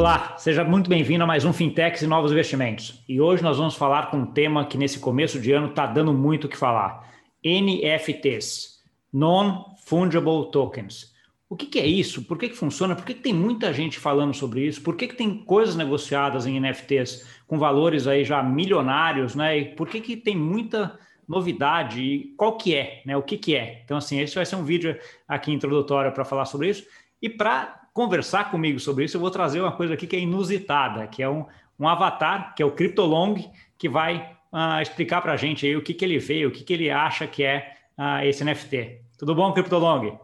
Olá, seja muito bem-vindo a mais um Fintechs e Novos Investimentos. E hoje nós vamos falar com um tema que nesse começo de ano está dando muito o que falar: NFTs, Non-Fungible Tokens. O que, que, é isso? Por que, que funciona? Por que, que tem muita gente falando sobre isso? Por que, tem coisas negociadas em NFTs com valores aí já milionários, né? E por que, que tem muita novidade? E qual que é, né? O que, que é? Então, assim, esse vai ser um vídeo aqui introdutório para falar sobre isso. E para conversar comigo sobre isso, eu vou trazer uma coisa aqui que é inusitada, que é um, um avatar, que é o Cryptolong, que vai uh, explicar para a gente aí o que, que ele vê, o que, que ele acha que é uh, esse NFT. Tudo bom, Cryptolong?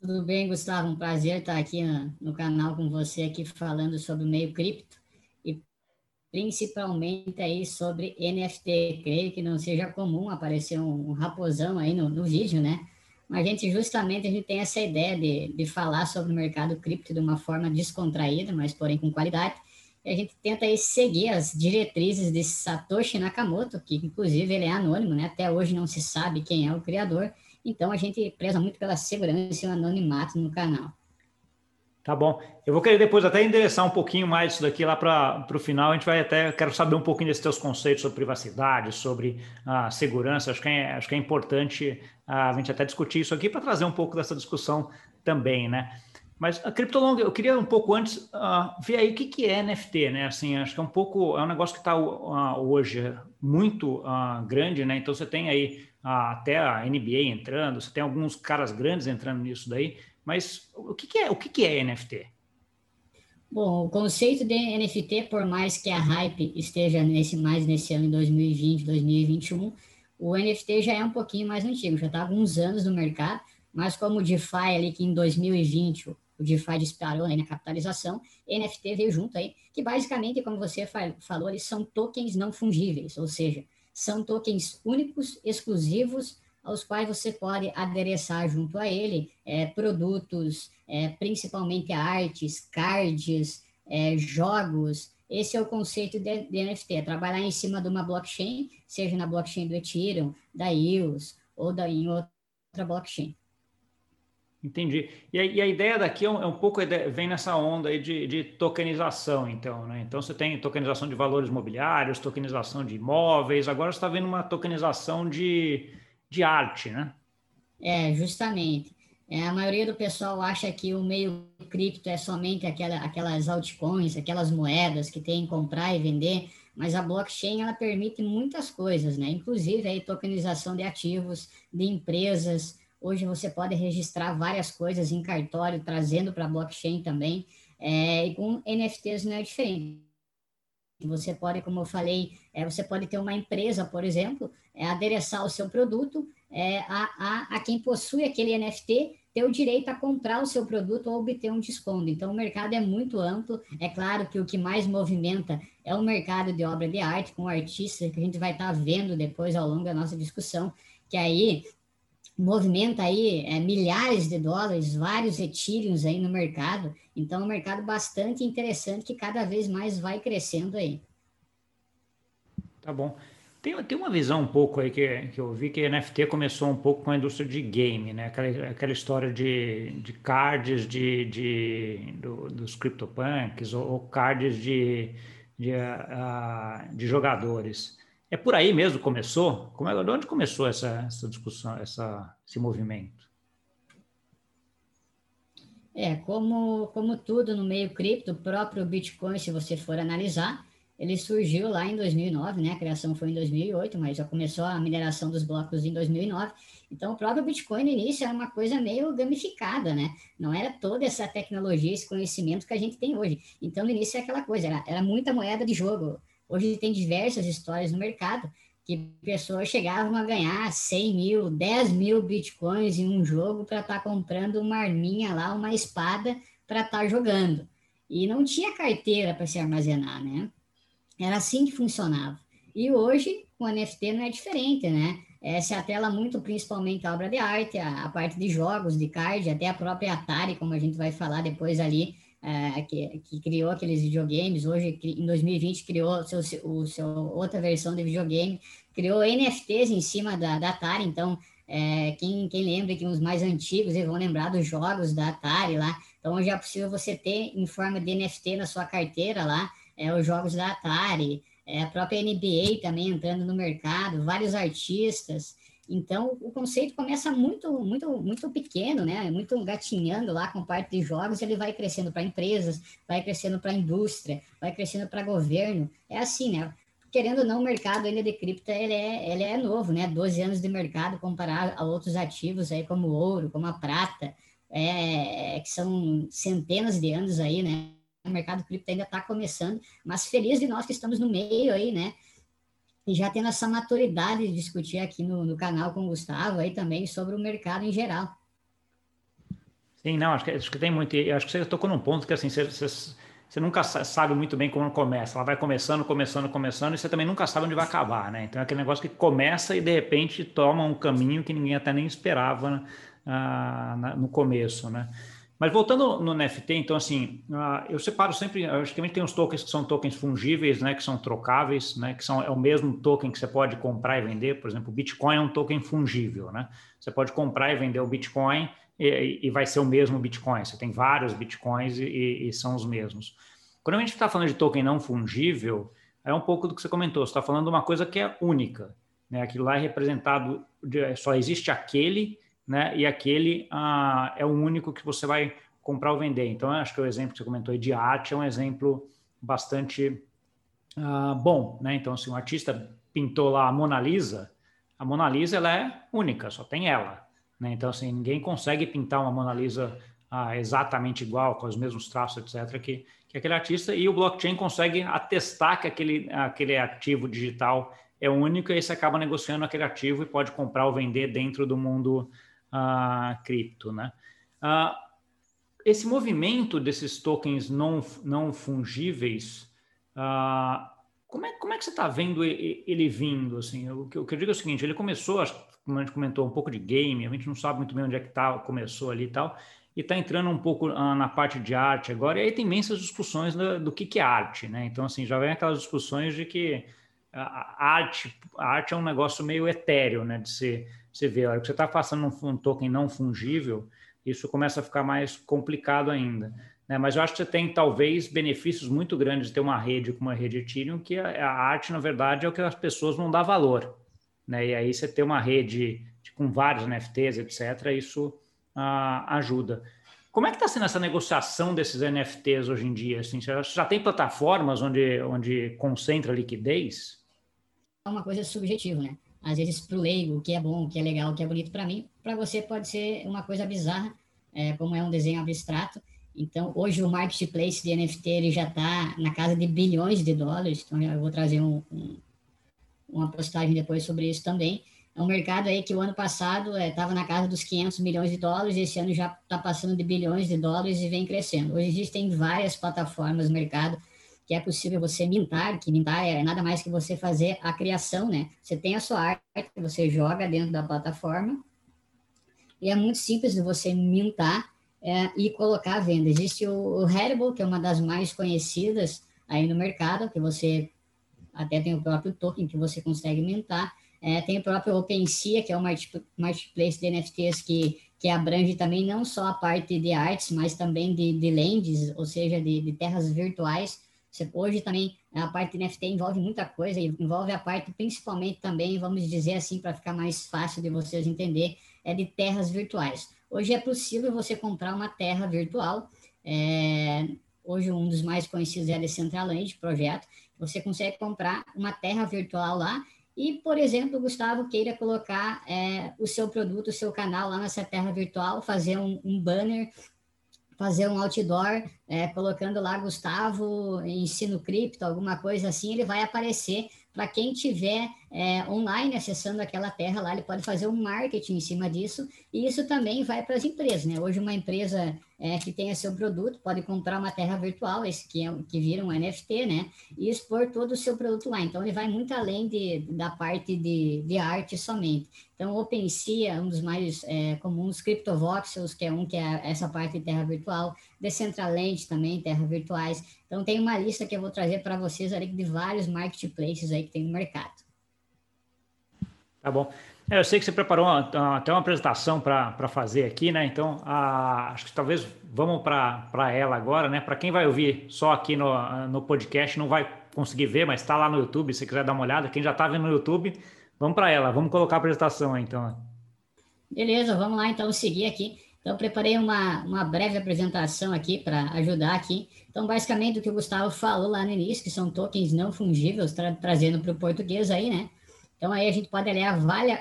Tudo bem, Gustavo. Um prazer estar aqui no, no canal com você aqui falando sobre o meio cripto e principalmente aí sobre NFT. Creio que não seja comum aparecer um, um raposão aí no, no vídeo, né? A gente justamente a gente tem essa ideia de, de falar sobre o mercado cripto de uma forma descontraída, mas porém com qualidade. E a gente tenta aí seguir as diretrizes de Satoshi Nakamoto, que inclusive ele é anônimo, né? Até hoje não se sabe quem é o criador. Então a gente preza muito pela segurança e o anonimato no canal. Tá bom. Eu vou querer depois até endereçar um pouquinho mais isso daqui lá para o final. A gente vai até, quero saber um pouquinho desses teus conceitos sobre privacidade, sobre a segurança. Acho que é, acho que é importante a gente até discutir isso aqui para trazer um pouco dessa discussão também, né? Mas a Cryptolong, eu queria um pouco antes uh, ver aí o que, que é NFT, né? Assim, acho que é um pouco, é um negócio que está uh, hoje muito grande, né? Então você tem aí até a NBA entrando, você tem alguns caras grandes entrando nisso daí. Mas o que, que é o que, que é NFT? Bom, o conceito de NFT, por mais que a hype esteja nesse mais nesse ano em 2020, 2021, o NFT já é um pouquinho mais antigo, já está há alguns anos no mercado, mas como o DeFi ali que em 2020 o DeFi disparou aí na capitalização, NFT veio junto aí, que basicamente, como você falou, eles são tokens não fungíveis, ou seja, são tokens únicos, exclusivos, aos quais você pode adereçar junto a ele é, produtos, é, principalmente artes, cards, é, jogos. Esse é o conceito de, de, NFT, é trabalhar em cima de uma blockchain, seja na blockchain do Ethereum, da EOS ou da, em outra blockchain. Entendi. E a, e a, ideia daqui é um, é um pouco, vem nessa onda aí de, de, tokenização, então, né? Então você tem tokenização de valores mobiliários, tokenização de imóveis, agora você está vendo uma tokenização de, de arte, né? É, justamente. É, a maioria do pessoal acha que o meio cripto é somente aquela, aquelas altcoins, aquelas moedas que tem comprar e vender, mas a blockchain ela permite muitas coisas, né? Inclusive aí tokenização de ativos, de empresas. Hoje você pode registrar várias coisas em cartório, trazendo para a blockchain também. É, e com NFTs não é diferente. Você pode, como eu falei, é, você pode ter uma empresa, por exemplo, é, adereçar o seu produto é, a, a, a quem possui aquele NFT ter o direito a comprar o seu produto ou obter um desconto. Então, o mercado é muito amplo. É claro que o que mais movimenta é o mercado de obra de arte, com artistas, que a gente vai estar tá vendo depois ao longo da nossa discussão, que aí movimenta aí é, milhares de dólares, vários etíreos aí no mercado. Então, é um mercado bastante interessante que cada vez mais vai crescendo aí. Tá bom. Tem, tem uma visão um pouco aí que, que eu vi que a NFT começou um pouco com a indústria de game, né? Aquela, aquela história de, de cards de, de, do, dos CryptoPunks ou, ou cards de, de, uh, de jogadores. É por aí mesmo começou? Como é, de onde começou essa, essa discussão, essa, esse movimento? É, como, como tudo no meio cripto, o próprio Bitcoin, se você for analisar, ele surgiu lá em 2009, né? A criação foi em 2008, mas já começou a mineração dos blocos em 2009. Então, o próprio Bitcoin no início era uma coisa meio gamificada, né? Não era toda essa tecnologia, esse conhecimento que a gente tem hoje. Então, no início é aquela coisa, era, era muita moeda de jogo. Hoje tem diversas histórias no mercado que pessoas chegavam a ganhar 100 mil, 10 mil bitcoins em um jogo para estar tá comprando uma arminha lá, uma espada para estar tá jogando. E não tinha carteira para se armazenar, né? Era assim que funcionava. E hoje, com NFT não é diferente, né? É a tela muito, principalmente a obra de arte, a, a, parte de jogos, de card, até a própria Atari, como a gente vai falar depois ali, é, que, que, criou aqueles videogames, hoje em 2020 criou seu, o seu outra versão de videogame, criou NFTs em cima da, da Atari, então É, quem, quem lembra que os mais antigos vão lembrar dos jogos da Atari lá. Então, hoje é possível você ter em forma de NFT na sua carteira lá, é, os jogos da Atari, é, a própria NBA também entrando no mercado, vários artistas. Então, o conceito começa muito, muito, muito pequeno, né? Muito gatinhando lá com parte de jogos, ele vai crescendo para empresas, vai crescendo para indústria, vai crescendo para governo. É assim, né? Querendo ou não, o mercado ainda de cripto, ele é, ele é novo, né? 12 anos de mercado comparado a outros ativos aí, como o ouro, como a prata, é, que são centenas de anos aí, né? O mercado cripto ainda está começando, mas feliz de nós que estamos no meio aí, né? E já tendo essa maturidade de discutir aqui no, no canal com o Gustavo aí também sobre o mercado em geral. Sim, não, acho que, acho que tem muito. Acho que você tocou num ponto que assim, você, você, você, nunca sabe muito bem como começa. Ela vai começando, começando, começando, e você também nunca sabe onde vai acabar, né? Então é aquele negócio que começa e de repente toma um caminho que ninguém até nem esperava uh, no começo, né? Mas voltando no NFT, então assim, uh, eu separo sempre, acho que tem os tokens que são tokens fungíveis, né, que são trocáveis, né, que são é o mesmo token que você pode comprar e vender. Por exemplo, o Bitcoin é um token fungível, né? Você pode comprar e vender o Bitcoin e, e vai ser o mesmo Bitcoin. Você tem vários Bitcoins e, e são os mesmos. Quando a gente está falando de token não fungível, é um pouco do que você comentou. Você está falando de uma coisa que é única, né? Aquilo lá é representado, só existe aquele né? E aquele ah, é o único que você vai comprar ou vender. Então, acho que o exemplo que você comentou de arte é um exemplo bastante ah, bom, né? Então, se assim, um artista pintou lá a Mona Lisa, a Mona Lisa ela é única, só tem ela, né? Então, assim, ninguém consegue pintar uma Mona Lisa ah, exatamente igual, com os mesmos traços, etc., que, que aquele artista, e o blockchain consegue atestar que aquele, aquele ativo digital é único, e aí você acaba negociando aquele ativo e pode comprar ou vender dentro do mundo uh, cripto, né? Esse movimento desses tokens não, não fungíveis, como, é, como é que você está vendo ele vindo? Assim, o, que, eu digo é o seguinte, ele começou, como a gente comentou, um pouco de game, a gente não sabe muito bem onde é que tá, começou ali e tal, e está entrando um pouco uh, na parte de arte agora, e aí tem imensas discussões do, do que, que é arte, né? Então, assim, já vem aquelas discussões de que a arte, a arte é um negócio meio etéreo, né? De ser você vê, a hora que você está passando um, um, token não fungível, isso começa a ficar mais complicado ainda. Né? Mas eu acho que você tem, talvez, benefícios muito grandes de ter uma rede como a rede Ethereum, que a, a arte, na verdade, é o que as pessoas não dão valor. Né? E aí você ter uma rede com vários NFTs, etc., isso ah, ajuda. Como é que está sendo essa negociação desses NFTs hoje em dia? Assim, você já tem plataformas onde, onde concentra liquidez? É uma coisa subjetiva, né? Às vezes para o leigo, o que é bom, o que é legal, o que é bonito para mim, para você pode ser uma coisa bizarra, é, como é um desenho abstrato. Então, hoje o marketplace de NFT ele já está na casa de bilhões de dólares, então eu vou trazer um, um, uma postagem depois sobre isso também. É um mercado aí que o ano passado estava é, na casa dos 500 milhões de dólares, esse ano já está passando de bilhões de dólares e vem crescendo. Hoje existem várias plataformas no mercado que é possível você mintar, que mintar é nada mais que você fazer a criação, né? Você tem a sua arte, você joga dentro da plataforma, e é muito simples de você mintar é, e colocar à venda. Existe o, o que é uma das mais conhecidas aí no mercado, que você até tem o próprio token que você consegue mintar. É, tem o próprio OpenSea, que é o marketplace de NFTs que, que abrange também não só a parte de artes, mas também de, de lands, ou seja, de, de terras virtuais, você, hoje também a parte de NFT envolve muita coisa, envolve a parte principalmente também, vamos dizer assim, para ficar mais fácil de vocês entender, é de terras virtuais. Hoje é possível você comprar uma terra virtual. É, hoje um dos mais conhecidos é a Decentraland projeto. Você consegue comprar uma terra virtual lá e, por exemplo, Gustavo queira colocar é, o seu produto, o seu canal lá nessa terra virtual, fazer um, um banner fazer um outdoor é, colocando lá Gustavo ensino cripto, alguma coisa assim, ele vai aparecer. Para quem tiver é, online acessando aquela terra lá, ele pode fazer um marketing em cima disso, e isso também vai para as empresas, né? Hoje uma empresa é, que tenha seu produto pode comprar uma terra virtual, esse que, é, que vira um NFT, né? E expor todo o seu produto lá. Então ele vai muito além de, da parte de, de arte somente. Então OpenSea é um dos mais é, comuns, CryptoVoxels, que é um que é essa parte de terra virtual, Decentraland também, terra virtuais. Então tem uma lista que eu vou trazer para vocês ali de vários marketplaces aí que tem no mercado. Tá bom. É, eu sei que você preparou uma, até uma apresentação para fazer aqui, né? Então, a, acho que talvez vamos para ela agora, né? Para quem vai ouvir só aqui no, no podcast, não vai conseguir ver, mas está lá no YouTube, se quiser dar uma olhada. Quem já está vendo no YouTube, vamos para ela. Vamos colocar a apresentação aí, então. Beleza, vamos lá então seguir aqui. Então, preparei uma, uma breve apresentação aqui para ajudar aqui. Então, basicamente, o que o Gustavo falou lá no início, que são tokens não fungíveis, tra trazendo para o português aí, né? Então, aí a gente pode aliar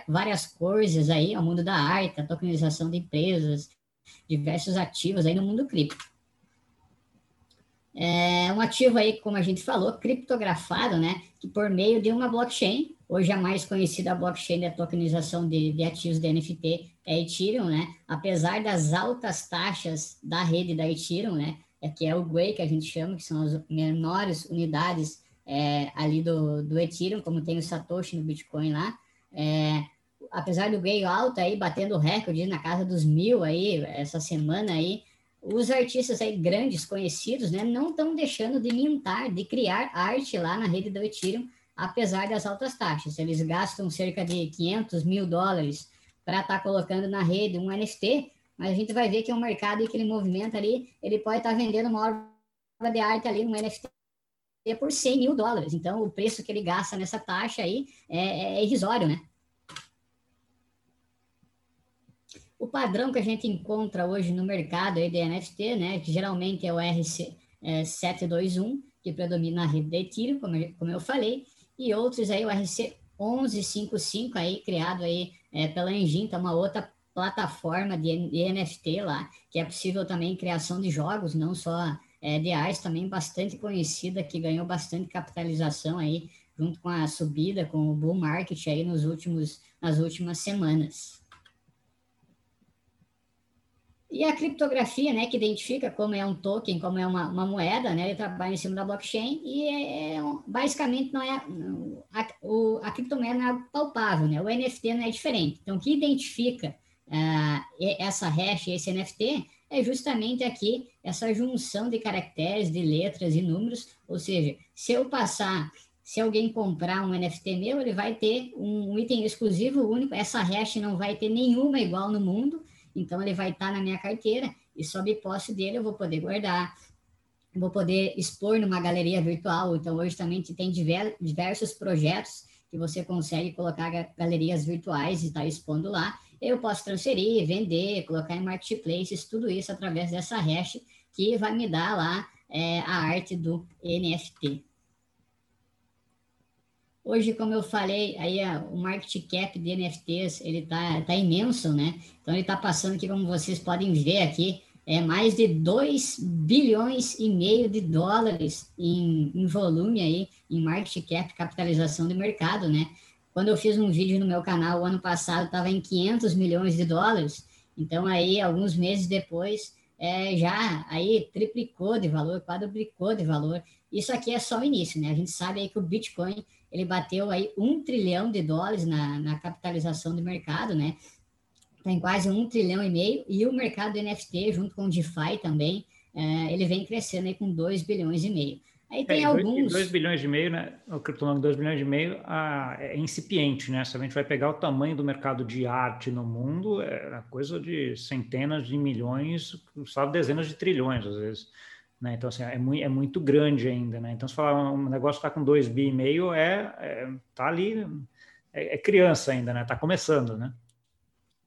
várias, coisas aí ao mundo da arte, a tokenização de empresas, diversos ativos aí no mundo cripto. É um ativo aí, como a gente falou, criptografado, né? Que por meio de uma blockchain, hoje a mais conhecida blockchain da tokenização de, de ativos de NFT é Ethereum, né? Apesar das altas taxas da rede da Ethereum, né? É, que é o GUI que a gente chama, que são as menores unidades é, ali do, do Ethereum, como tem o Satoshi no Bitcoin lá. É, apesar do ganho alto aí, batendo recorde na casa dos mil aí, essa semana aí, os artistas aí grandes, conhecidos, né, não estão deixando de mintar, de criar arte lá na rede do Ethereum, apesar das altas taxas. Eles gastam cerca de 500 mil dólares para estar tá colocando na rede um NFT, mas a gente vai ver que é um mercado que ele movimenta ali, ele pode estar tá vendendo uma obra de arte ali, um NFT por 100 mil dólares. Então, o preço que ele gasta nessa taxa aí é, é irrisório, né? O padrão que a gente encontra hoje no mercado aí de NFT, né, que geralmente é o RC é, 721, que predomina a rede de Ethereum, como, como eu falei, e outros aí, o RC 1155 aí, criado aí é, pela Engine, é uma outra plataforma de, de NFT lá, que é possível também criação de jogos, não só é, de arte, também bastante conhecida, que ganhou bastante capitalização aí, junto com a subida, com o bull market aí nos últimos, nas últimas semanas. E a criptografia, né, que identifica como é um token, como é uma, uma moeda, né, ele trabalha em cima da blockchain e é, é basicamente não é a, o, a criptomoeda não é palpável, né, o NFT não é diferente. Então, o que identifica uh, essa hash, esse NFT, é justamente aqui essa junção de caracteres, de letras e números, ou seja, se eu passar se alguém comprar um NFT meu, ele vai ter um item exclusivo único. Essa hash não vai ter nenhuma igual no mundo. Então, ele vai estar na minha carteira e sob posse dele eu vou poder guardar, vou poder expor numa galeria virtual. Então, hoje também tem diversos projetos que você consegue colocar galerias virtuais e estar tá expondo lá. Eu posso transferir, vender, colocar em marketplaces, tudo isso através dessa hash que vai me dar lá é, a arte do NFT. Hoje, como eu falei, aí o market cap de NFTs ele tá, tá imenso, né? Então ele está passando aqui, como vocês podem ver aqui, é mais de 2 bilhões e meio de dólares em, em volume aí, em market cap, capitalização de mercado, né? Quando eu fiz um vídeo no meu canal ano passado, estava em 500 milhões de dólares. Então aí, alguns meses depois, é, já aí triplicou de valor, quadruplicou de valor. Isso aqui é só o início, né? A gente sabe aí que o Bitcoin ele bateu aí um trilhão de dólares na, na capitalização do mercado, né? Tem quase um trilhão e meio, e o mercado do NFT, junto com o DeFi também, é, ele vem crescendo aí com 2 bilhões e meio. Aí tem é, alguns... 2 bilhões e meio, né? O criptomoeda 2 bilhões e meio ah, é incipiente, né? Se a gente vai pegar o tamanho do mercado de arte no mundo, é coisa de centenas de milhões, sabe, dezenas de trilhões, às vezes. Né? Então, assim, é, muito, é muito grande ainda, né? Então, se falar um negócio está com 2 bi e meio, é, é tá ali, é, é, criança ainda, né? Está começando, né?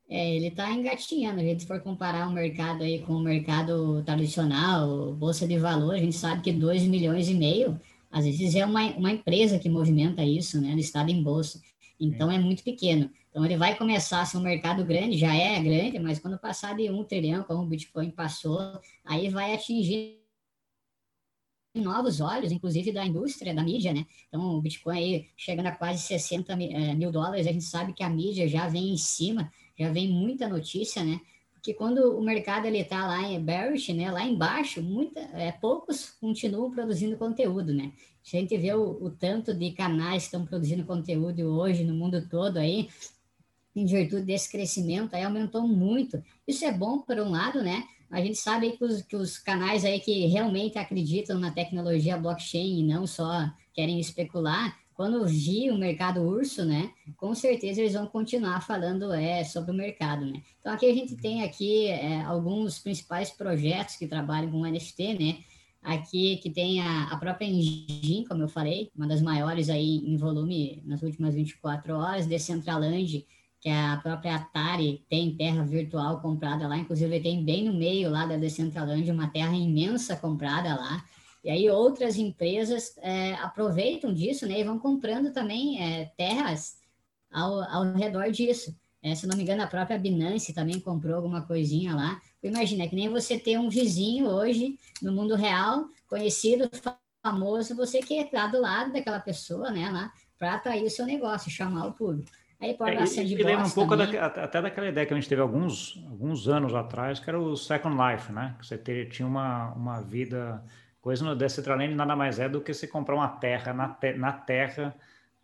É, ele está engatinhando. A gente for comparar o mercado aí com o mercado tradicional, bolsa de valor, a gente sabe que 2 milhões e meio, às vezes é uma, uma empresa que movimenta isso, né? Listado em bolsa. Então, é. é muito pequeno. Então, ele vai começar a ser um mercado grande, já é grande, mas quando passar de um trilhão, como o Bitcoin passou, aí vai atingir novos olhos, inclusive da indústria, da mídia, né? Então, o Bitcoin aí chegando a quase 60 eh, mil dólares, a gente sabe que a mídia já vem em cima, já vem muita notícia, né? Porque quando o mercado ele tá lá em bearish, né, lá embaixo, muita, é, poucos continuam produzindo conteúdo, né? Se a gente vê o, o tanto de canais que estão produzindo conteúdo hoje no mundo todo aí, em virtude desse crescimento, aí aumentou muito. Isso é bom por um lado, né? A gente sabe que os, que os canais aí que realmente acreditam na tecnologia blockchain e não só querem especular, quando vir o mercado urso, né, com certeza eles vão continuar falando é, sobre o mercado, né. Então, aqui a gente tem aqui é, alguns principais projetos que trabalham com NFT, né, aqui que tem a, a própria Engine, como eu falei, uma das maiores aí em volume nas últimas 24 horas, Decentraland, que a própria Atari tem terra virtual comprada lá, inclusive tem bem no meio lá da Decentraland uma terra imensa comprada lá, e aí outras empresas é, aproveitam disso, né, e vão comprando também é, terras ao, ao redor disso. É, se não me engano, a própria Binance também comprou alguma coisinha lá. Imagina, é que nem você ter um vizinho hoje no mundo real, conhecido, famoso, você que está do lado daquela pessoa, né, lá, para atrair o seu negócio, chamar o público. Aí pode é, e, e lembra um pouco da, até daquela ideia que a gente teve alguns, alguns anos atrás, que era o Second Life, né? Que você tinha uma, uma vida Coisa no Decentraland nada mais é do que você comprar uma terra na, te, na terra,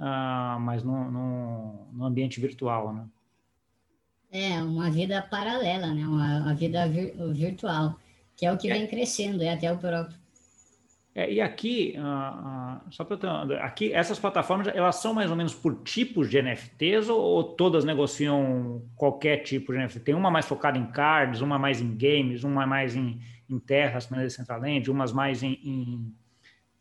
uh, mas no, no, no, ambiente virtual, né? É, uma vida paralela, né? Uma, uma vida vir, virtual, que é o que é. vem crescendo, é até o próprio. É, e aqui, uh, uh, só para aqui, essas plataformas, elas são mais ou menos por tipos de NFTs ou, ou, todas negociam qualquer tipo de NFT? Tem uma mais focada em cards, uma mais em games, uma mais em, em terras, na Decentraland, umas mais em,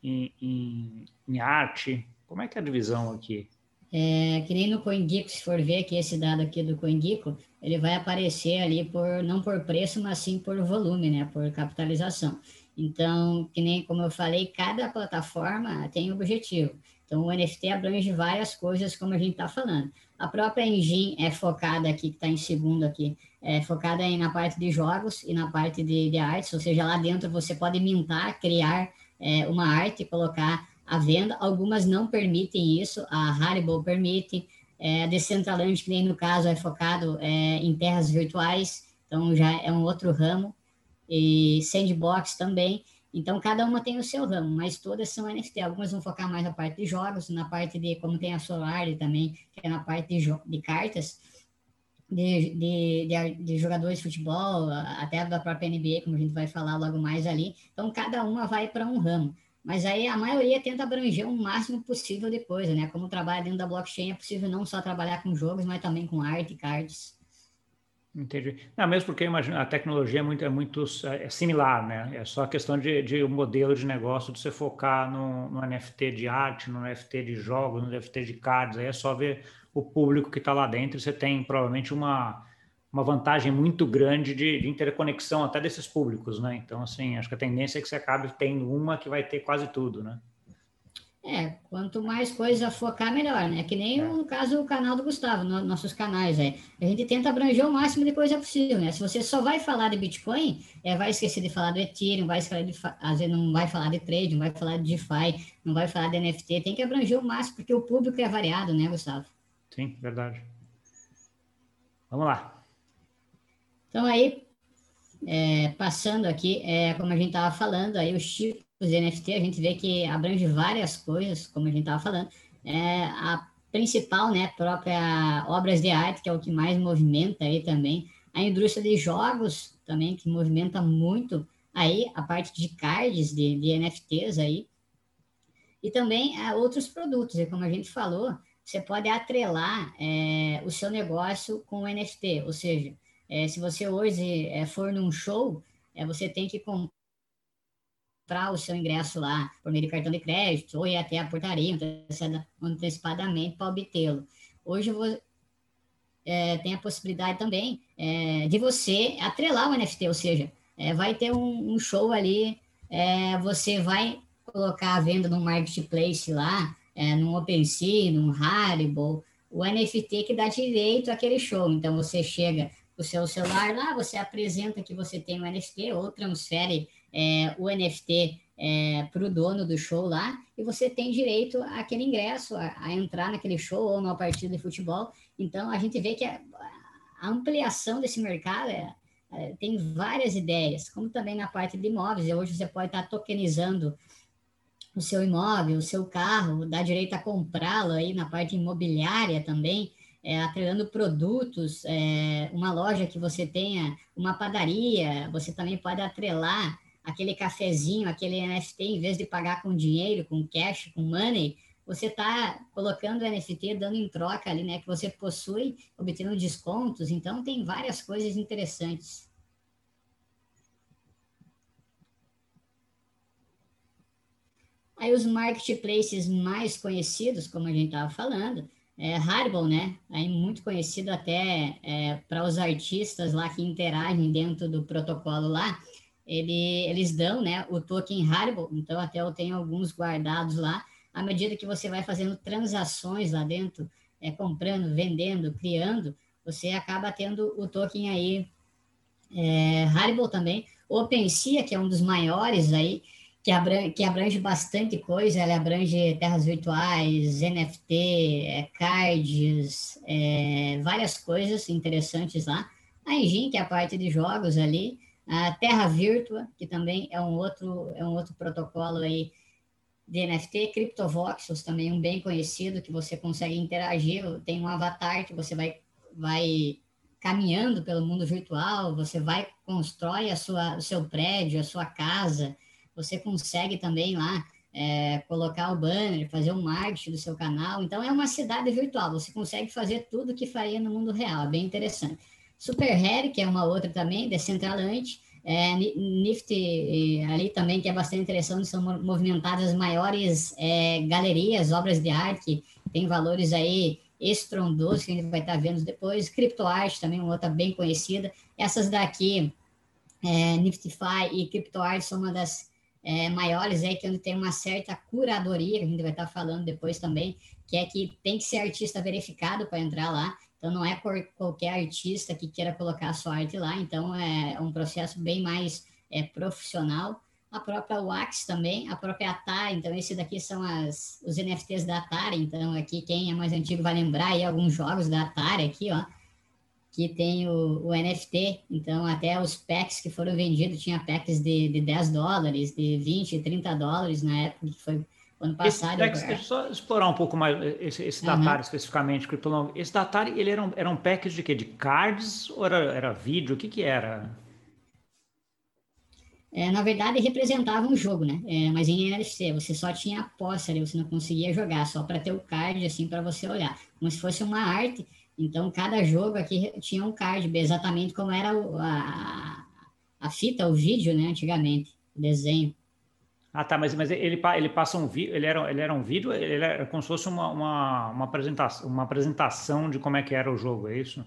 em, em, em, arte. Como é que é a divisão aqui? É, que nem no CoinGecko, se for ver aqui esse dado aqui do CoinGecko, ele vai aparecer ali por não por preço, mas sim por volume, né, por capitalização. Então, que nem como eu falei, cada plataforma tem um objetivo. Então, o NFT abrange várias coisas, como a gente está falando. A própria engine é focada aqui, que está em segundo aqui, é focada em, na parte de jogos e na parte de, de artes, ou seja, lá dentro você pode mintar, criar é, uma arte, colocar à venda. Algumas não permitem isso, a Haribo permite, é, a Decentraland, que nem no caso é focado é, em terras virtuais, então já é um outro ramo, e Sandbox também. Então, cada uma tem o seu ramo, mas todas são NFT. Algumas vão focar mais na parte de jogos, na parte de, como tem a Solar também, que é na parte de, de cartas, de, de, de, de, jogadores de futebol, até da própria NBA, como a gente vai falar logo mais ali. Então, cada uma vai para um ramo. Mas aí a maioria tenta abranger o máximo possível depois, né? Como trabalha dentro da blockchain, é possível não só trabalhar com jogos, mas também com arte, cards. Entendi. Não, mesmo porque imagino, a tecnologia é muito, é muito é similar, né? É só questão de, de um modelo de negócio de você focar no, no NFT de arte, no NFT de jogos, no NFT de cards. Aí é só ver o público que está lá dentro. Você tem provavelmente uma, uma vantagem muito grande de, de, interconexão até desses públicos, né? Então, assim, acho que a tendência é que você acabe tendo uma que vai ter quase tudo, né? É, quanto mais coisa focar, melhor, né? Que nem é. no caso o canal do Gustavo, no, nossos canais, é. A gente tenta abranger o máximo de coisa possível, né? Se você só vai falar de Bitcoin, é, vai esquecer de falar do Ethereum, vai esquecer de, às vezes não vai falar de trade, não vai falar de DeFi, não vai falar de NFT, tem que abranger o máximo, porque o público é variado, né, Gustavo? Sim, verdade. Vamos lá. Então aí, é, passando aqui, é, como a gente estava falando, aí os tipos os NFT, a gente vê que abrange várias coisas, como a gente estava falando. É, a principal, né, própria obras de arte, que é o que mais movimenta aí também. A indústria de jogos também, que movimenta muito aí a parte de cards, de, de NFTs aí. E também é, outros produtos, e como a gente falou, você pode atrelar é, o seu negócio com o NFT, ou seja, é, se você hoje é, for num show, é, você tem que comprar comprar o seu ingresso lá por meio de cartão de crédito ou ir até a portaria antecipadamente para obtê-lo. Hoje é, tem a possibilidade também é, de você atrelar o NFT, ou seja, é, vai ter um, um show ali, é, você vai colocar a venda no marketplace lá, é, OpenSea, no Haribo, o NFT que dá direito àquele show. Então você chega o seu celular lá, você apresenta que você tem um NFT ou transfere é, o NFT é, para o dono do show lá e você tem direito àquele ingresso, a, a, entrar naquele show ou numa partida de futebol. Então, a gente vê que a, a ampliação desse mercado é, é, tem várias ideias, como também na parte de imóveis. Hoje você pode estar tokenizando o seu imóvel, o seu carro, dá direito a comprá-lo aí na parte imobiliária também, é, atrelando produtos, é, uma loja que você tenha, uma padaria, você também pode atrelar aquele cafezinho, aquele NFT, em vez de pagar com dinheiro, com cash, com money, você está colocando o NFT, dando em troca ali, né? Que você possui, obtendo descontos. Então, tem várias coisas interessantes. Aí os marketplaces mais conhecidos, como a gente estava falando, é Haribo, né? Aí muito conhecido até é, para os artistas lá que interagem dentro do protocolo lá. Ele, eles dão, né, o token Haribo. Então até eu tenho alguns guardados lá. À medida que você vai fazendo transações lá dentro, é, comprando, vendendo, criando, você acaba tendo o token aí é, também. OpenSea, que é um dos maiores aí, que abrange, que abrange bastante coisa, ela abrange terras virtuais, NFT, é, cards, é, várias coisas interessantes lá. A Engine, que é a parte de jogos ali, a Terra Virtua, que também é um outro, é um outro protocolo aí de NFT, CryptoVoxels também um bem conhecido, que você consegue interagir, tem um avatar que você vai, vai caminhando pelo mundo virtual, você vai, constrói a sua, o seu prédio, a sua casa, você consegue também lá é, colocar o banner, fazer o marketing do seu canal. Então, é uma cidade virtual. Você consegue fazer tudo que faria no mundo real. É bem interessante. Super Harry, que é uma outra também, Decentraland. É, Nifty, ali também, que é bastante interessante, são movimentadas as maiores é, galerias, obras de arte, tem valores aí estrondosos que a gente vai estar vendo depois. CryptoArt também, uma outra bem conhecida. Essas daqui, é, Niftyfy e CryptoArt são uma das é, maiores aí, que onde tem uma certa curadoria, que a gente vai estar falando depois também, que é que tem que ser artista verificado para entrar lá. Então, não é por qualquer artista que queira colocar a sua arte lá. Então, é um processo bem mais é, profissional. A própria Wax também, a própria Atari. Então, esse daqui são as, os NFTs da Atari. Então, aqui, quem é mais antigo vai lembrar aí alguns jogos da Atari aqui, ó que tem o, o, NFT, então até os packs que foram vendidos, tinha packs de, de 10 dólares, de 20, 30 dólares na época que foi ano passado. Esse, deixa eu só explorar um pouco mais esse, esse Datari uhum. especificamente, Cryptolong. Esse Datari, ele era um, era um package de quê? De cards ou era, era vídeo? O que que era? É, na verdade, representava um jogo, né? É, mas em NFC, você só tinha a posse ali, você não conseguia jogar, só para ter o card, assim, para você olhar. Como se fosse uma arte então, cada jogo aqui tinha um card, exatamente como era a, a fita, o vídeo, né, antigamente, o desenho. Ah, tá, mas, mas ele, ele passa um vídeo, ele era, ele era um vídeo, ele era como se fosse uma, uma, uma, apresentação, uma apresentação de como é que era o jogo, é isso?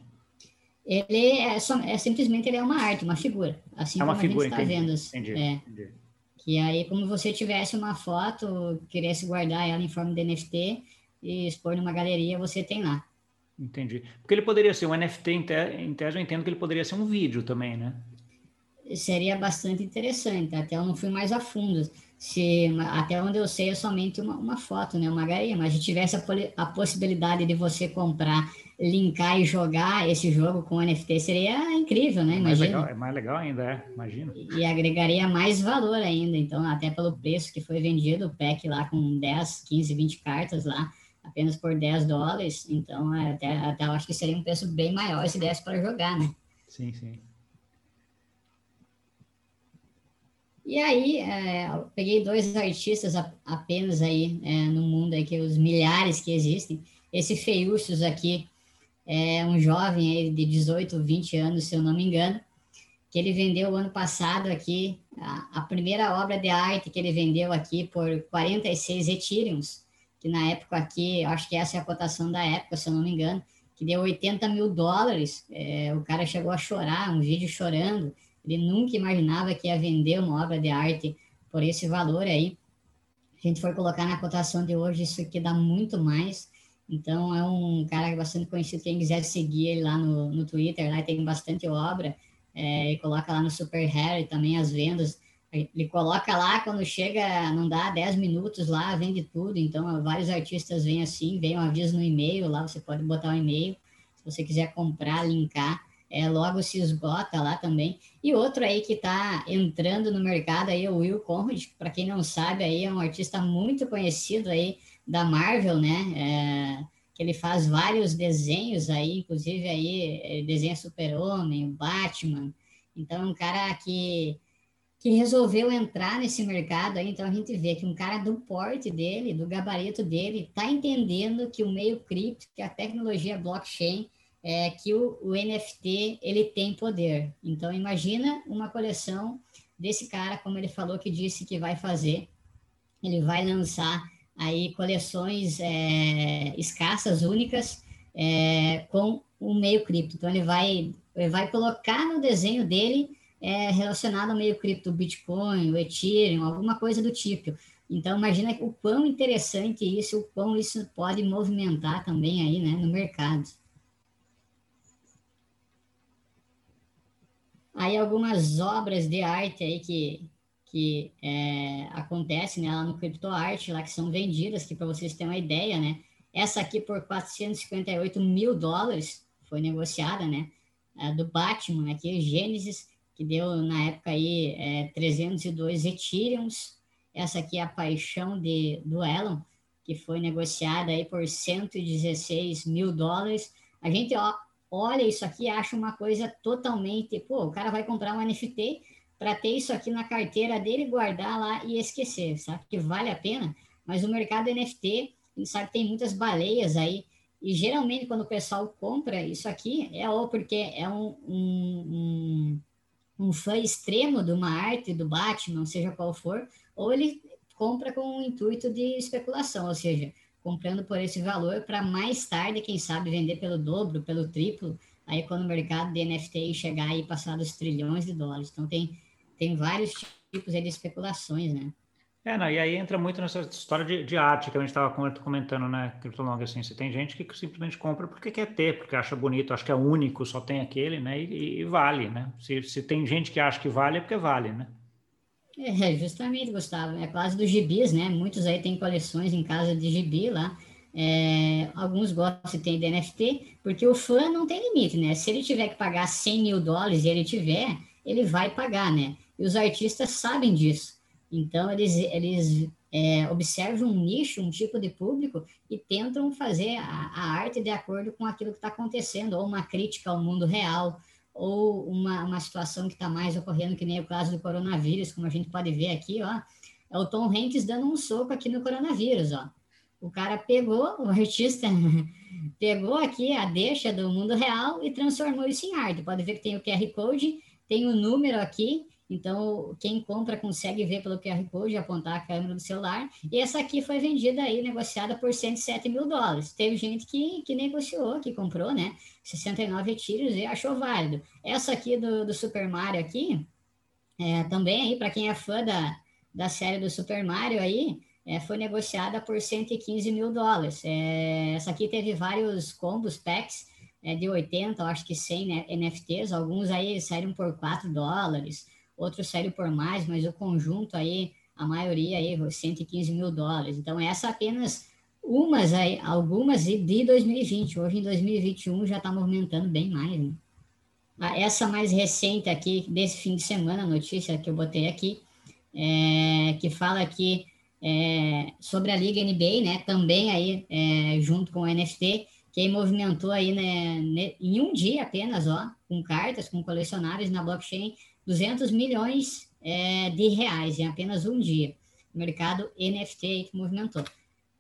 Ele é, só, é simplesmente ele é uma arte, uma figura, assim é uma como figura, a gente está vendo. Assim. Entendi, é. entendi. Que aí, como você tivesse uma foto, quisesse guardar ela em forma de NFT e expor numa galeria, você tem lá. Entendi. Porque ele poderia ser um NFT, em, te, em tese, eu entendo que ele poderia ser um vídeo também, né? Seria bastante interessante, até eu não fui mais a fundo. Se, até onde eu sei é somente uma, uma foto, né? Uma galinha, mas se tivesse a, a, possibilidade de você comprar, linkar e jogar esse jogo com NFT, seria incrível, né? É mais, legal, é mais legal ainda, é, imagina. E, e agregaria mais valor ainda, então, até pelo preço que foi vendido, o pack lá com 10, 15, 20 cartas lá, apenas por 10 dólares, então é, até, até eu acho que seria um preço bem maior se desse para jogar, né? Sim, sim. E aí, é, eu peguei dois artistas apenas aí é, no mundo, aí, que os milhares que existem. Esse Feiúcios aqui é um jovem aí de 18, 20 anos, se eu não me engano, que ele vendeu ano passado aqui, a, a primeira obra de arte que ele vendeu aqui por 46 Ethereums que na época aqui, acho que essa é a cotação da época, se eu não me engano, que deu 80 mil dólares. É, o cara chegou a chorar, um vídeo chorando. Ele nunca imaginava que ia vender uma obra de arte por esse valor aí. A gente foi colocar na cotação de hoje, isso aqui dá muito mais. Então, é um cara bastante conhecido. Quem quiser seguir ele lá no, no Twitter, lá tem bastante obra. É, e coloca lá no Super Harry também as vendas. Ele coloca lá, quando chega, não dá 10 minutos lá, vende tudo. Então, vários artistas vêm assim, vem um aviso no e-mail lá, você pode botar um e-mail. Se você quiser comprar, linkar, é, logo se esgota lá também. E outro aí que está entrando no mercado aí, é o Will Conrad, para quem não sabe, aí é um artista muito conhecido aí da Marvel, né? É, que ele faz vários desenhos aí, inclusive aí desenha Super-Homem, Batman. Então, é um cara que que resolveu entrar nesse mercado. Aí, então a gente vê que um cara do porte dele, do gabarito dele, está entendendo que o meio cripto, que a tecnologia blockchain, é, que o, o, NFT ele tem poder. Então imagina uma coleção desse cara, como ele falou que disse que vai fazer, ele vai lançar aí coleções é, escassas, únicas, é, com o meio cripto. Então ele vai, ele vai colocar no desenho dele é, relacionado ao meio cripto, Bitcoin, o Ethereum, alguma coisa do tipo. Então, imagina o quão interessante isso, o quão isso pode movimentar também aí, né, no mercado. Aí algumas obras de arte aí que, que é, acontecem né, lá no CryptoArt, lá que são vendidas, que para vocês terem uma ideia, né, essa aqui por 458 mil dólares foi negociada, né, do Batman aqui, Gênesis, que deu na época aí é, 302 Ethereums. Essa aqui é a paixão de, do Elon, que foi negociada aí por 116 mil dólares. A gente ó, olha isso aqui acha uma coisa totalmente. Pô, o cara vai comprar um NFT para ter isso aqui na carteira dele, guardar lá e esquecer, sabe? Que vale a pena. Mas o mercado NFT, a gente sabe que tem muitas baleias aí. E geralmente, quando o pessoal compra isso aqui, é ou porque é um, um, um um fã extremo de uma arte do Batman, seja qual for, ou ele compra com o intuito de especulação, ou seja, comprando por esse valor para mais tarde, quem sabe, vender pelo dobro, pelo triplo, aí quando o mercado de NFT chegar aí passar dos trilhões de dólares. Então tem, tem vários tipos de especulações, né? É, não, e aí entra muito nessa história de, de arte que a gente estava comentando, né, Criptolong, assim, você tem gente que simplesmente compra porque quer ter, porque acha bonito, acha que é único, só tem aquele, né, e, e vale, né, se, se tem gente que acha que vale, é porque vale, né. É, justamente, Gustavo, é quase dos gibis, né, muitos aí têm coleções em casa de gibi lá, é, alguns gostam de ter de NFT, porque o fã não tem limite, né, se ele tiver que pagar 100 mil dólares e ele tiver, ele vai pagar, né, e os artistas sabem disso, então, eles, eles é, observam um nicho, um tipo de público e tentam fazer a, a arte de acordo com aquilo que está acontecendo, ou uma crítica ao mundo real, ou uma, uma situação que está mais ocorrendo, que nem o caso do coronavírus, como a gente pode ver aqui, ó, é o Tom Hanks dando um soco aqui no coronavírus, ó. O cara pegou, o artista pegou aqui a deixa do mundo real e transformou isso em arte. Pode ver que tem o QR Code, tem o número aqui, então, quem compra consegue ver pelo QR Code, apontar a câmera do celular. E essa aqui foi vendida aí, negociada por 107 mil dólares. Teve gente que, que negociou, que comprou, né? 69 tiros e achou válido. Essa aqui do, do Super Mario aqui, é, também aí, para quem é fã da, da série do Super Mario aí, é, foi negociada por 115 mil dólares. É, essa aqui teve vários combos, packs, é, de 80, acho que 100 né, NFTs. Alguns aí saíram por 4 dólares outro sério por mais, mas o conjunto aí, a maioria aí, 115 mil dólares. Então, essa apenas umas aí, algumas de 2020. Hoje, em 2021, já está movimentando bem mais, né? Ah, essa mais recente aqui, desse fim de semana, a notícia que eu botei aqui, é, que fala aqui é, sobre a Liga NBA, né? Também aí, é, junto com o NFT, que movimentou aí, né, em um dia apenas, ó, com cartas, com colecionários na blockchain, 200 milhões é, de reais em apenas um dia. O mercado NFT que movimentou.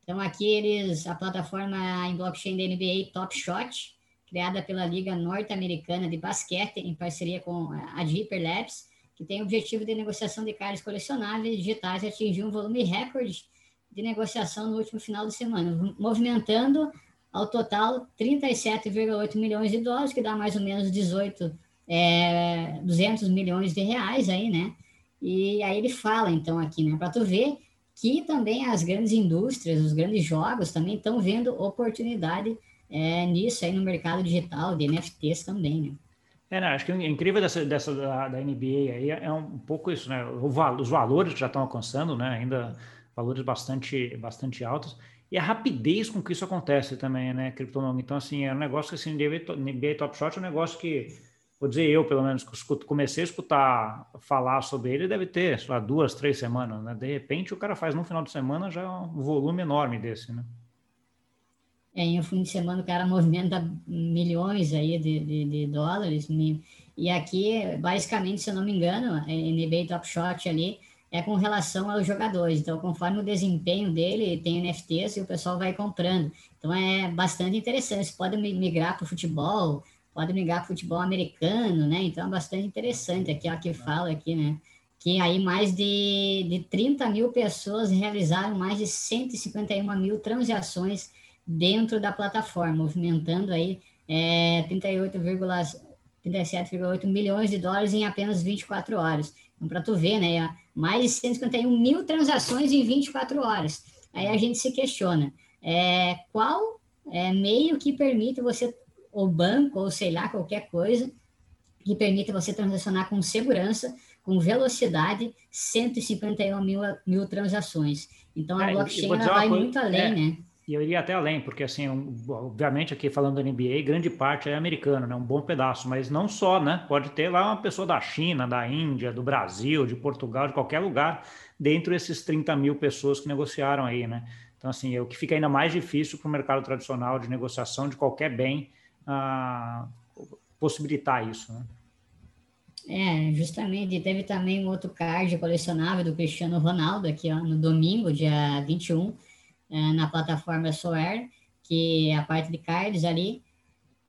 Então, aqui eles, a plataforma em blockchain da NBA Top Shot, criada pela Liga Norte-Americana de Basquete, em parceria com a Hyper Labs, que tem o objetivo de negociação de cards colecionáveis digitais atingiu um volume recorde de negociação no último final de semana, movimentando ao total 37,8 milhões de dólares, que dá mais ou menos 18 é, 200 milhões de reais aí, né? E aí ele fala, então, aqui, né, para tu ver que também as grandes indústrias, os grandes jogos também estão vendo oportunidade é, nisso aí no mercado digital, de NFTs também, né? É, né, acho que o incrível dessa, dessa da, da, NBA aí é um pouco isso, né? Os valores que já estão alcançando, né? Ainda valores bastante, bastante altos. E a rapidez com que isso acontece também, né, Criptonomia? Então, assim, é um negócio que, assim, NBA, NBA Top Shot é um negócio que vou dizer eu, pelo menos, que comecei a escutar falar sobre ele, deve ter, sei lá, duas, três semanas, né? De repente, o cara faz no final de semana já um volume enorme desse, né? É, em um fim de semana o cara movimenta milhões aí de, de, de dólares, E aqui, basicamente, se eu não me engano, NBA Top Shot ali é com relação aos jogadores. Então, conforme o desempenho dele, tem NFTs e o pessoal vai comprando. Então, é bastante interessante. Você pode migrar para o futebol, pode o futebol americano, né? Então, é bastante interessante aqui, ó, que fala aqui, né? Que aí mais de, de 30 mil pessoas realizaram mais de 151 mil transações dentro da plataforma, movimentando aí é, 38,37,8 milhões de dólares em apenas 24 horas. Então, para tu ver, né, mais de 151 mil transações em 24 horas. Aí a gente se questiona, é, qual é, meio que permite você, ou banco, ou sei lá, qualquer coisa, que permita você transacionar com segurança, com velocidade, 151 mil, mil transações. Então, a é, blockchain vai coisa, muito além, é, né? E eu iria até além, porque assim, obviamente aqui falando da NBA, grande parte é americano, né? Um bom pedaço, mas não só, né? Pode ter lá uma pessoa da China, da Índia, do Brasil, de Portugal, de qualquer lugar, dentro desses 30 mil pessoas que negociaram aí, né? Então, assim, é o que fica ainda mais difícil para o mercado tradicional de negociação de qualquer bem possibilitar isso, né? É, justamente, teve também um outro card colecionável do Cristiano Ronaldo aqui, ó, no domingo, dia 21, é, na plataforma Soar, que é a parte de cards ali,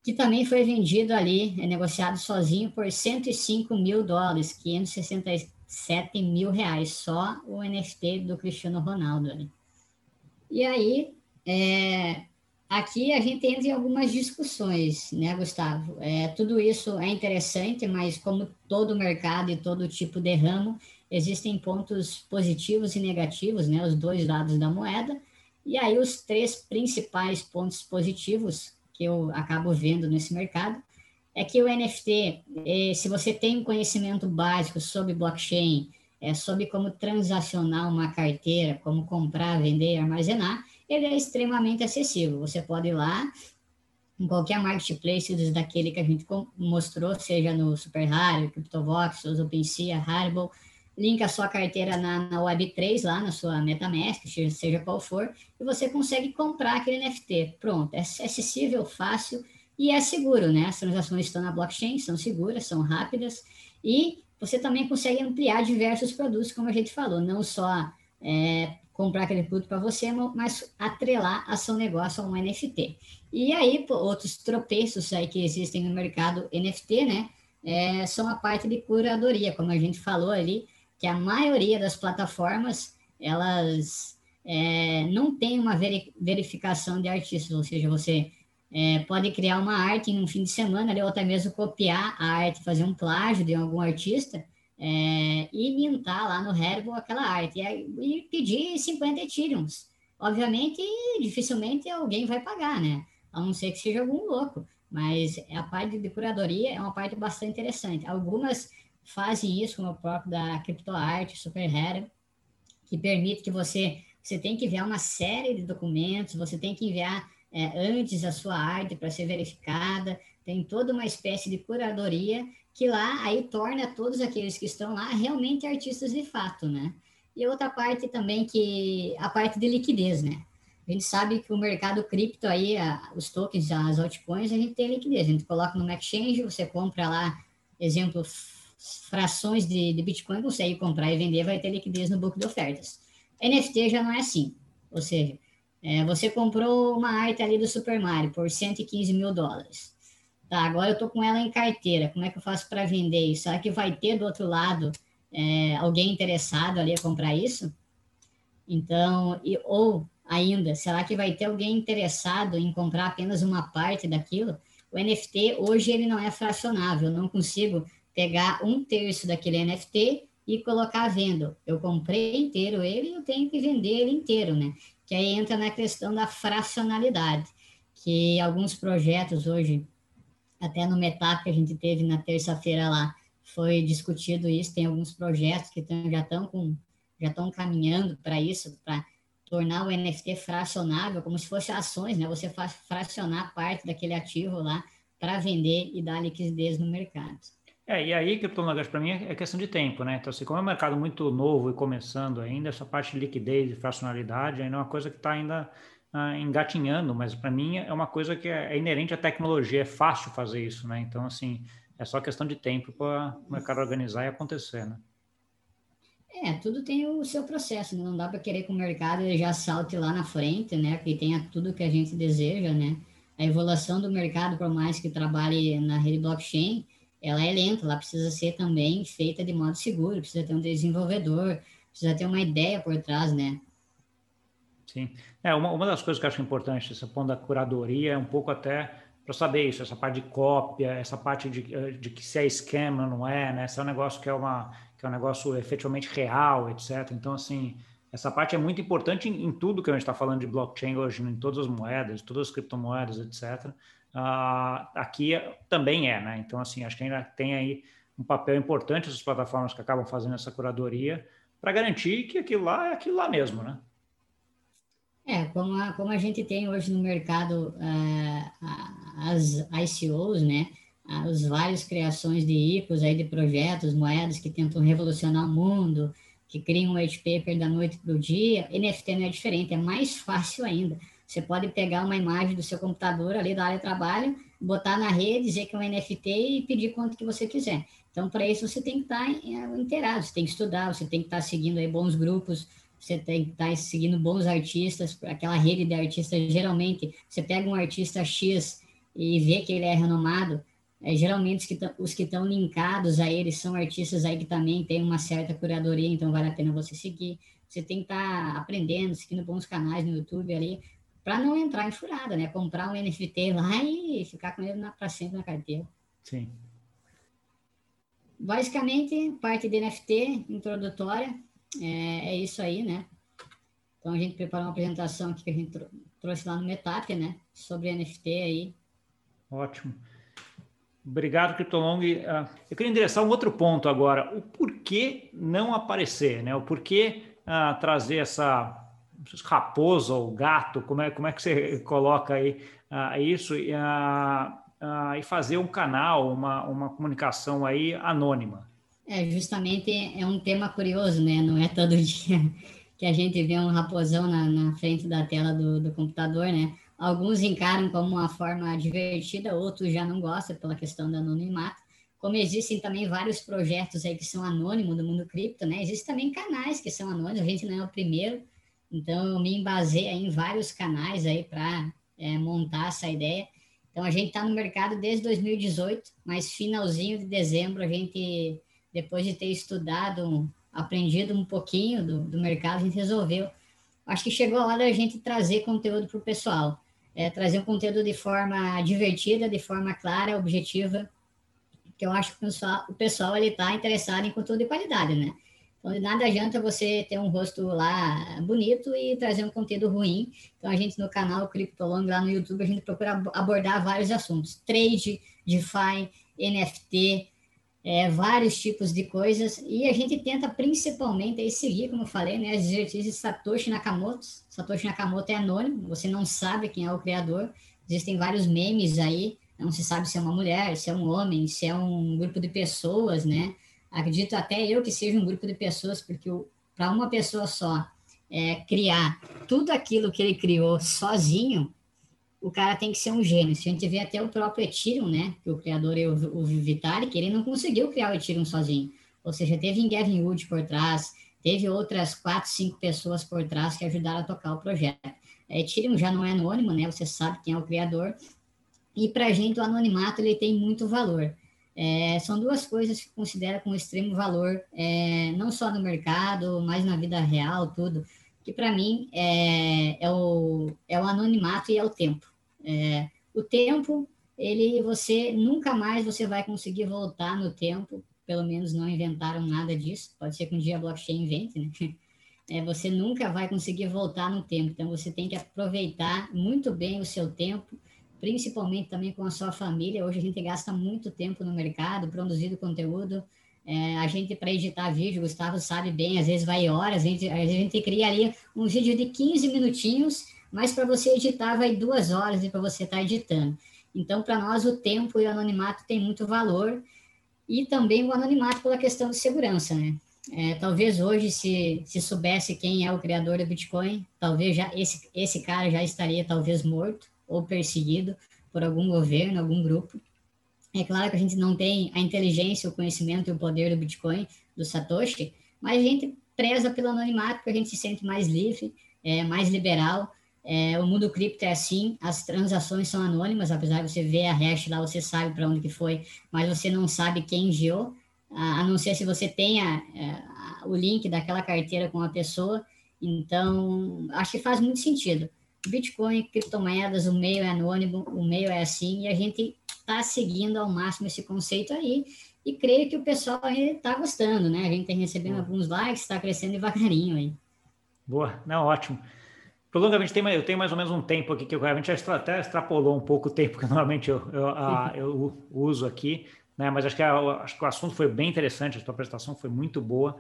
que também foi vendido ali, é negociado sozinho por 105 mil dólares, 567 mil reais, só o NFT do Cristiano Ronaldo ali. E aí, é, aqui a gente entra em algumas discussões, né, Gustavo? É, tudo isso é interessante, mas como todo mercado e todo tipo de ramo, existem pontos positivos e negativos, né, os dois lados da moeda, e aí, os três principais pontos positivos que eu acabo vendo nesse mercado é que o NFT, eh, se você tem um conhecimento básico sobre blockchain, é, sobre como transacionar uma carteira, como comprar, vender, armazenar, ele é extremamente acessível. Você pode ir lá em qualquer marketplace daquele que a gente mostrou, seja no Super Rare, CryptoVox, OpenSea, Haribo, linka a sua carteira na, na Web3, lá na sua MetaMask, seja qual for, e você consegue comprar aquele NFT. Pronto, é acessível, fácil e é seguro, né? As transações estão na blockchain, são seguras, são rápidas e você também consegue ampliar diversos produtos, como a gente falou, não só é, comprar aquele produto para você, mas atrelar a seu negócio a um NFT. E aí, outros tropeços aí que existem no mercado NFT, né? É, são a parte de curadoria, como a gente falou ali, que a maioria das plataformas elas é, não tem uma verificação de artistas, ou seja, você é, pode criar uma arte em um fim de semana, ou até mesmo copiar a arte, fazer um plágio de algum artista é, e mintar lá no Herbo aquela arte e, e pedir 50 Ethereums. Obviamente, dificilmente alguém vai pagar, né? A não ser que seja algum louco. Mas a parte de curadoria é uma parte bastante interessante. Algumas fazem isso, como o próprio da CryptoArt, SuperHera, que permite que você, você tem que enviar uma série de documentos, você tem que enviar é, antes a sua arte para ser verificada, tem toda uma espécie de curadoria que lá aí torna todos aqueles que estão lá realmente artistas de fato, né? E outra parte também que a parte de liquidez, né? A gente sabe que o mercado cripto aí, a, os tokens, as altcoins, a gente tem liquidez. A gente coloca no exchange, você compra lá, exemplo, frações de, de Bitcoin consegue comprar e vender, vai ter liquidez no banco de ofertas. NFT já não é assim. Ou seja, é, você comprou uma arte ali do Super Mario por 115 mil dólares. Tá, agora eu estou com ela em carteira. Como é que eu faço para vender isso? Será que vai ter do outro lado é, alguém interessado ali a comprar isso? Então, e, ou ainda, será que vai ter alguém interessado em comprar apenas uma parte daquilo? O NFT hoje ele não é fracionável. Eu não consigo pegar um terço daquele NFT e colocar à venda. Eu comprei inteiro ele eu tenho que vender ele inteiro, né? Que aí entra na questão da fracionalidade, que alguns projetos hoje, até no Metap que a gente teve na terça-feira lá, foi discutido isso, tem alguns projetos que tão, já estão com já estão caminhando para isso, para tornar o NFT fracionável, como se fosse ações, né? Você faz fracionar parte daquele ativo lá para vender e dar liquidez no mercado. É, e aí, criptomoedas para mim é questão de tempo, né? Então, assim, como é um mercado muito novo e começando ainda, essa parte de liquidez e fracionalidade ainda é uma coisa que está ainda ah, engatinhando, mas para mim é uma coisa que é, é, inerente à tecnologia, é fácil fazer isso, né? Então, assim, é só questão de tempo para o mercado organizar e acontecer, né? É, tudo tem o seu processo, né? não dá para querer que o mercado já salte lá na frente, né? Que tenha tudo que a gente deseja, né? A evolução do mercado, por mais que trabalhe na rede blockchain, ela é lenta, ela precisa ser também feita de modo seguro, precisa ter um desenvolvedor, precisa ter uma ideia por trás, né? Sim. É, uma, uma das coisas que eu acho importante, esse ponto da curadoria, é um pouco até para saber isso, essa parte de cópia, essa parte de, de que se é esquema ou não é, né? Se é um negócio que é, uma, que é um negócio efetivamente real, etc. Então, assim, essa parte é muito importante em, em tudo que a gente está falando de blockchain hoje, em todas as moedas, todas as criptomoedas, etc. Uh, ah, aqui também é, né? Então, assim, acho que ainda tem aí um papel importante essas plataformas que acabam fazendo essa curadoria para garantir que aquilo lá é aquilo lá mesmo, né? É, como a, como a gente tem hoje no mercado uh, as ICOs, né? Uh, os vários criações de ICOs aí de projetos, moedas que tentam revolucionar o mundo, que criam um white paper da noite para o dia, NFT não é diferente, é mais fácil ainda. Você pode pegar uma imagem do seu computador ali da área de trabalho, botar na rede, dizer que é um NFT e pedir quanto que você quiser. Então, para isso, você tem que estar tá inteirado, você tem que estudar, você tem que estar tá seguindo aí bons grupos, você tem que estar tá seguindo bons artistas, aquela rede de artistas, geralmente, você pega um artista X e vê que ele é renomado, é, geralmente os que estão linkados a ele são artistas aí que também têm uma certa curadoria, então vale a pena você seguir. Você tem que estar tá aprendendo, seguindo bons canais no YouTube ali, para não entrar em furada, né? Comprar um NFT lá e ficar com ele para sempre na carteira. Sim. Basicamente, parte de NFT introdutória, é, é, isso aí, né? Então a gente preparou uma apresentação aqui que a gente trouxe lá no Metap, né? Sobre NFT aí. Ótimo. Obrigado, Cryptolong. Uh, eu queria endereçar um outro ponto agora. O porquê não aparecer, né? O porquê uh, trazer essa raposa ou gato, como é, como é que você coloca aí uh, isso, e, e fazer um canal, uma, uma comunicação aí anônima. É, justamente é um tema curioso, né? Não é todo dia que a gente vê um raposão na, na frente da tela do, do computador, né? Alguns encaram como uma forma divertida, outros já não gostam pela questão do anonimato. Como existem também vários projetos aí que são anônimos do mundo cripto, né? Existem também canais que são anônimos, a gente não é o primeiro. Então, eu me embasei em vários canais aí para é, montar essa ideia. Então, a gente está no mercado desde 2018, mas finalzinho de dezembro a gente depois de ter estudado, aprendido um pouquinho do, do mercado, a gente resolveu. Acho que chegou a hora da gente trazer conteúdo para o pessoal. É, trazer um conteúdo de forma divertida, de forma clara, objetiva, que eu acho que o pessoal, o pessoal ele está interessado em conteúdo de qualidade, né? Nada adianta você ter um rosto lá bonito e trazer um conteúdo ruim. Então, a gente no canal Criptolong, lá no YouTube, a gente procura abordar vários assuntos. Trade, DeFi, NFT, é, vários tipos de coisas, e a gente tenta principalmente aí seguir, como eu falei, né, as de Satoshi Nakamoto. Satoshi Nakamoto é anônimo, você não sabe quem é o criador, existem vários memes aí, não se sabe se é uma mulher, se é um homem, se é um grupo de pessoas, né? Acredito até eu que seja um grupo de pessoas, porque para uma pessoa só é, criar tudo aquilo que ele criou sozinho, o cara tem que ser um gênio. Se a gente vê até o próprio Ethereum, né? Que o criador é o, o Vitalik, ele não conseguiu criar o Ethereum sozinho. Ou seja, teve em Gavin Wood por trás, teve outras quatro, cinco pessoas por trás que ajudaram a tocar o projeto. A Ethereum já não é anônimo, né? Você sabe quem é o criador. E para a gente o anonimato ele tem muito valor. É, são duas coisas que considero com extremo valor, é, não só no mercado, mas na vida real, tudo. Que para mim é, é, o, é o anonimato e é o tempo. É, o tempo, ele, você nunca mais você vai conseguir voltar no tempo, pelo menos não inventaram nada disso. Pode ser que um dia a blockchain invente, né? É, você nunca vai conseguir voltar no tempo. Então você tem que aproveitar muito bem o seu tempo, principalmente também com a sua família. Hoje a gente gasta muito tempo no mercado produzindo conteúdo. É, a gente, para editar vídeo, Gustavo sabe bem, às vezes vai horas, a gente, a gente cria ali um vídeo de 15 minutinhos mas para você editar vai duas horas e para você estar tá editando. Então, para nós, o tempo e o anonimato tem muito valor e também o anonimato pela questão de segurança, né? É, talvez hoje, se, se soubesse quem é o criador do Bitcoin, talvez já esse, esse cara já estaria talvez morto ou perseguido por algum governo, algum grupo. É claro que a gente não tem a inteligência, o conhecimento e o poder do Bitcoin, do Satoshi, mas a gente preza pelo anonimato, porque a gente se sente mais livre, é, mais liberal. É, o mundo cripto é assim, as transações são anônimas, apesar de você ver a hash lá, você sabe para onde que foi, mas você não sabe quem enviou, a, não ser se você tenha é, o link daquela carteira com a pessoa. Então, acho que faz muito sentido. Bitcoin, criptomoedas, o meio é anônimo, o meio é assim, e a gente está seguindo ao máximo esse conceito aí, e creio que o pessoal está gostando, né? A gente tem recebendo alguns likes, está crescendo devagarinho aí. Boa, não, ótimo. Prolongamento, tem, eu tenho mais ou menos um tempo aqui que eu, a gente já até extrapolou um pouco o tempo que normalmente eu, eu, a, eu uso aqui, né? Mas acho que, a, acho que o assunto foi bem interessante, a sua apresentação foi muito boa.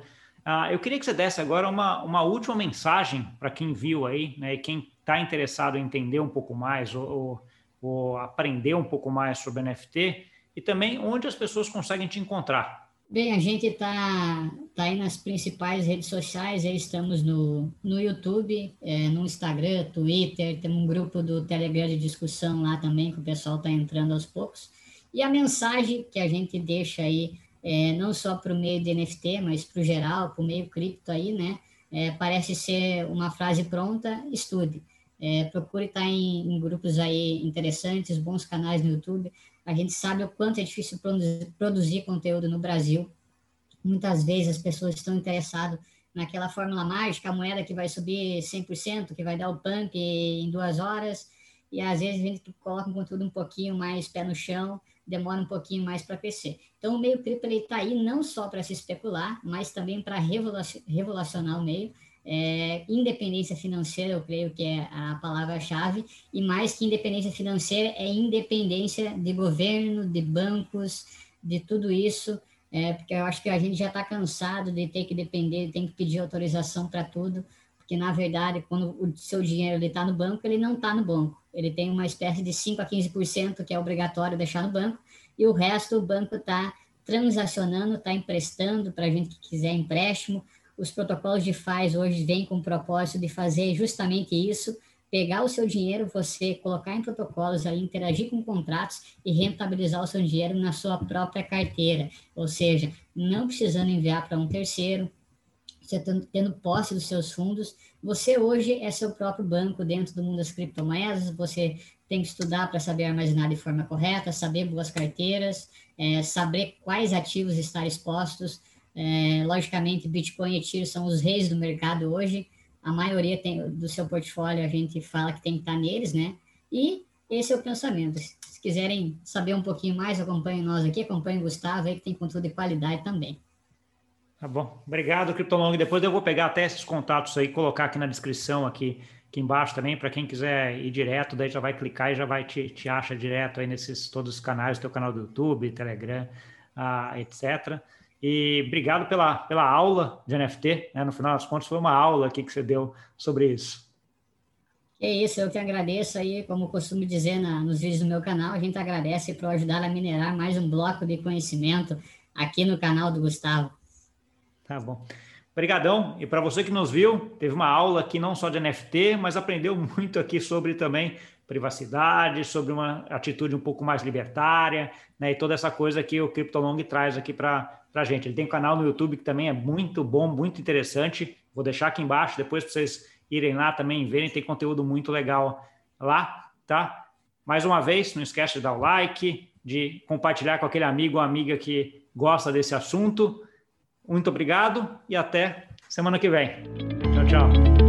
Uh, eu queria que você desse agora uma, uma última mensagem para quem viu aí, né? E quem está interessado em entender um pouco mais ou, ou, ou aprender um pouco mais sobre NFT e também onde as pessoas conseguem te encontrar. Bem, a gente está tá aí nas principais redes sociais, aí estamos no, no YouTube, é, no Instagram, Twitter, temos um grupo do Telegram de discussão lá também, que o pessoal está entrando aos poucos. E a mensagem que a gente deixa aí, é, não só para o meio de NFT, mas para o geral, para o meio cripto aí, né? É, parece ser uma frase pronta, estude. É, procure estar em, em, grupos aí interessantes, bons canais no YouTube. A gente sabe o quanto é difícil produzir, produzir conteúdo no Brasil. Muitas vezes as pessoas estão interessadas naquela fórmula mágica, a moeda que vai subir 100%, que vai dar o pump em duas horas, e às vezes a gente coloca um conteúdo um pouquinho mais pé no chão, demora um pouquinho mais para crescer. Então, o meio cripto está aí não só para se especular, mas também para revolucionar o meio. É, independência financeira, eu creio que é a palavra-chave, e mais que independência financeira, é independência de governo, de bancos, de tudo isso, é, porque eu acho que a gente já está cansado de ter que depender, tem que pedir autorização para tudo, porque na verdade, quando o seu dinheiro está no banco, ele não está no banco, ele tem uma espécie de 5 a 15% que é obrigatório deixar no banco, e o resto o banco está transacionando, está emprestando para a gente que quiser empréstimo, os protocolos de FAS hoje vêm com o propósito de fazer justamente isso, pegar o seu dinheiro, você colocar em protocolos ali, interagir com contratos e rentabilizar o seu dinheiro na sua própria carteira, ou seja, não precisando enviar para um terceiro, você tendo posse dos seus fundos, você hoje é seu próprio banco dentro do mundo das criptomoedas, você tem que estudar para saber armazenar de forma correta, saber boas carteiras, é, saber quais ativos estar expostos, é, logicamente, Bitcoin e Ethereum são os reis do mercado hoje. A maioria tem, do seu portfólio a gente fala que tem que estar neles, né? E esse é o pensamento. Se quiserem saber um pouquinho mais, acompanhem nós aqui, acompanhem o Gustavo aí, que tem conteúdo de qualidade também. Tá bom. Obrigado, Criptolong. Depois eu vou pegar até esses contatos aí, colocar aqui na descrição, aqui, aqui embaixo também, para quem quiser ir direto, daí já vai clicar e já vai te, te acha direto aí nesses todos os canais, teu canal do YouTube, Telegram, ah, etc. E obrigado pela, pela aula de NFT. Né? No final das contas, foi uma aula aqui que você deu sobre isso. É isso, eu que agradeço aí, como costumo dizer na, nos vídeos do meu canal, a gente agradece por ajudar a minerar mais um bloco de conhecimento aqui no canal do Gustavo. Tá bom. Obrigadão. E para você que nos viu, teve uma aula aqui não só de NFT, mas aprendeu muito aqui sobre também privacidade, sobre uma atitude um pouco mais libertária, né? E toda essa coisa que o CryptoLong traz aqui para a gente. Ele tem um canal no YouTube que também é muito bom, muito interessante. Vou deixar aqui embaixo depois para vocês irem lá também verem, tem conteúdo muito legal lá, tá? Mais uma vez, não esquece de dar o like, de compartilhar com aquele amigo ou amiga que gosta desse assunto. Muito obrigado e até semana que vem. Tchau, tchau.